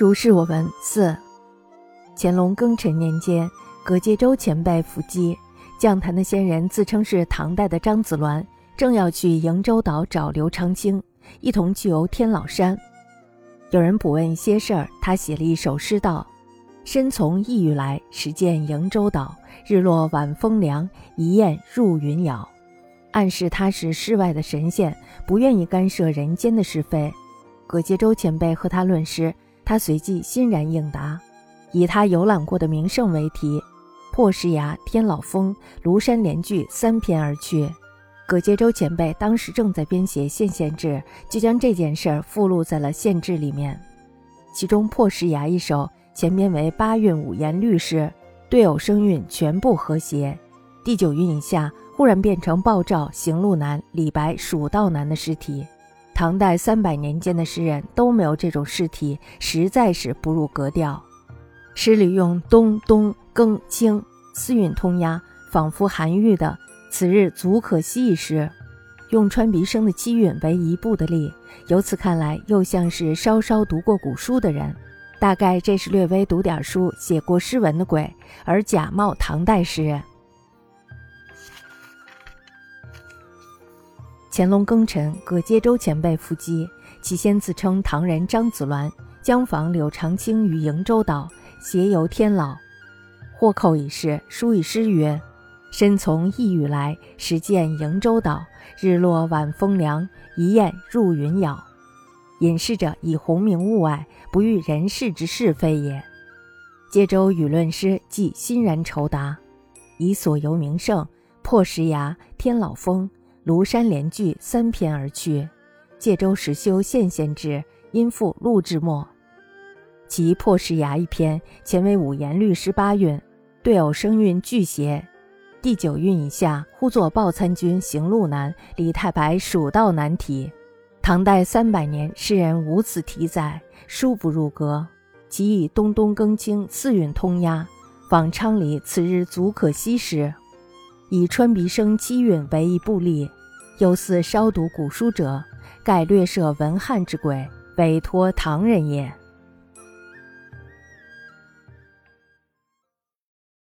如是我闻四。乾隆庚辰年间，葛阶洲前辈伏击，将坛的仙人自称是唐代的张子鸾，正要去瀛洲岛找刘长卿，一同去游天老山。有人卜问一些事儿，他写了一首诗道：“身从异域来，始见瀛洲岛。日落晚风凉，一雁入云杳。”暗示他是世外的神仙，不愿意干涉人间的是非。葛阶洲前辈和他论诗，他随即欣然应答。以他游览过的名胜为题，破石崖、天老峰、庐山连句三篇而去。葛阶洲前辈当时正在编写县县志，就将这件事儿附录在了县志里面。其中破石崖一首前边为八韵五言律诗，对偶声韵全部和谐。第九韵以下忽然变成鲍照、行路难、李白、蜀道难的诗体。唐代三百年间的诗人都没有这种诗体，实在是不入格调。诗里用东东更清四韵通押，仿佛韩愈的“此日足可惜”一诗，用穿鼻声的七韵为一部的力，由此看来又像是稍稍读过古书的人，大概这是略微读点书、写过诗文的鬼，而假冒唐代诗人。乾隆庚辰，葛阶州前辈伏击，其先自称唐人张子鸾，将访柳长青于瀛洲岛。携游天姥，获寇一事，书以诗曰：“身从异域来，始见瀛洲岛。日落晚风凉，一雁入云杳。”隐士者以鸿名物外，不欲人世之是非也。接州与论诗即欣然酬答，以所游名胜、破石崖、天老峰、庐山连句三篇而去。借州实修县县志，因附录至末。其破石崖一篇，前为五言律诗八韵，对偶声韵俱谐。第九韵以下，呼作报参军行路难，李太白蜀道难题。唐代三百年，诗人无此题载，殊不入格。其以东东更清四韵通押，仿昌黎此日足可惜时，以川鼻生积韵为一部例，又似稍读古书者，盖略涉文汉之轨，委托唐人也。